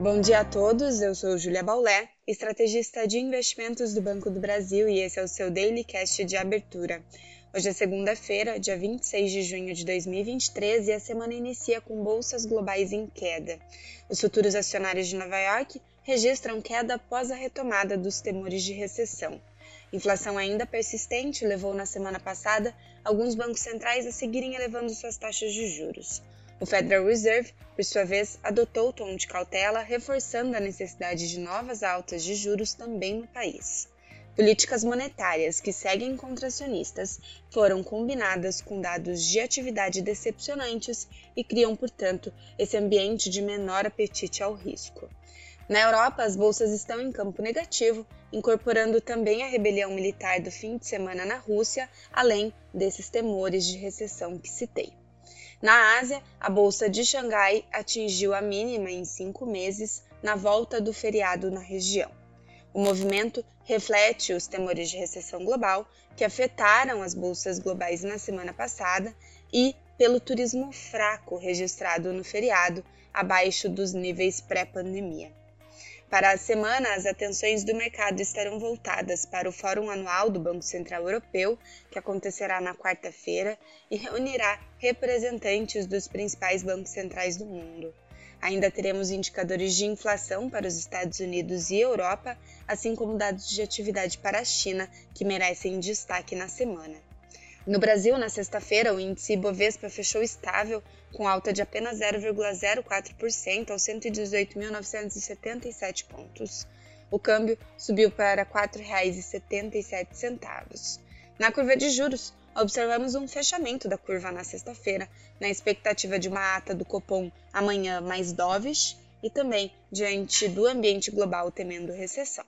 Bom dia a todos, eu sou Julia Baulé, estrategista de investimentos do Banco do Brasil e esse é o seu Daily Cast de abertura. Hoje é segunda-feira, dia 26 de junho de 2023 e a semana inicia com bolsas globais em queda. Os futuros acionários de Nova York registram queda após a retomada dos temores de recessão. Inflação ainda persistente levou na semana passada alguns bancos centrais a seguirem elevando suas taxas de juros. O Federal Reserve, por sua vez, adotou o tom de cautela, reforçando a necessidade de novas altas de juros também no país. Políticas monetárias que seguem contracionistas foram combinadas com dados de atividade decepcionantes e criam, portanto, esse ambiente de menor apetite ao risco. Na Europa, as bolsas estão em campo negativo, incorporando também a rebelião militar do fim de semana na Rússia, além desses temores de recessão que citei. Na Ásia, a bolsa de Xangai atingiu a mínima em cinco meses na volta do feriado na região. O movimento reflete os temores de recessão global que afetaram as bolsas globais na semana passada e pelo turismo fraco registrado no feriado, abaixo dos níveis pré-pandemia. Para a semana, as atenções do mercado estarão voltadas para o Fórum Anual do Banco Central Europeu, que acontecerá na quarta-feira e reunirá representantes dos principais bancos centrais do mundo. Ainda teremos indicadores de inflação para os Estados Unidos e Europa, assim como dados de atividade para a China, que merecem destaque na semana. No Brasil, na sexta-feira, o índice Ibovespa fechou estável, com alta de apenas 0,04% aos 118.977 pontos. O câmbio subiu para R$ 4,77. Na curva de juros, observamos um fechamento da curva na sexta-feira, na expectativa de uma ata do Copom amanhã mais dovish e também diante do ambiente global temendo recessão.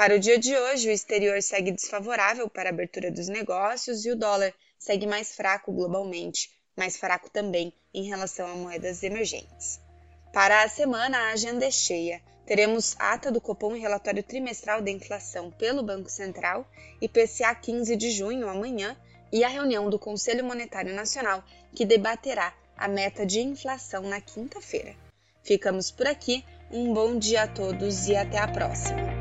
Para o dia de hoje, o exterior segue desfavorável para a abertura dos negócios e o dólar segue mais fraco globalmente, mais fraco também em relação a moedas emergentes. Para a semana, a agenda é cheia. Teremos ata do Copom e relatório trimestral da inflação pelo Banco Central, IPCA 15 de junho amanhã e a reunião do Conselho Monetário Nacional, que debaterá a meta de inflação na quinta-feira. Ficamos por aqui, um bom dia a todos e até a próxima!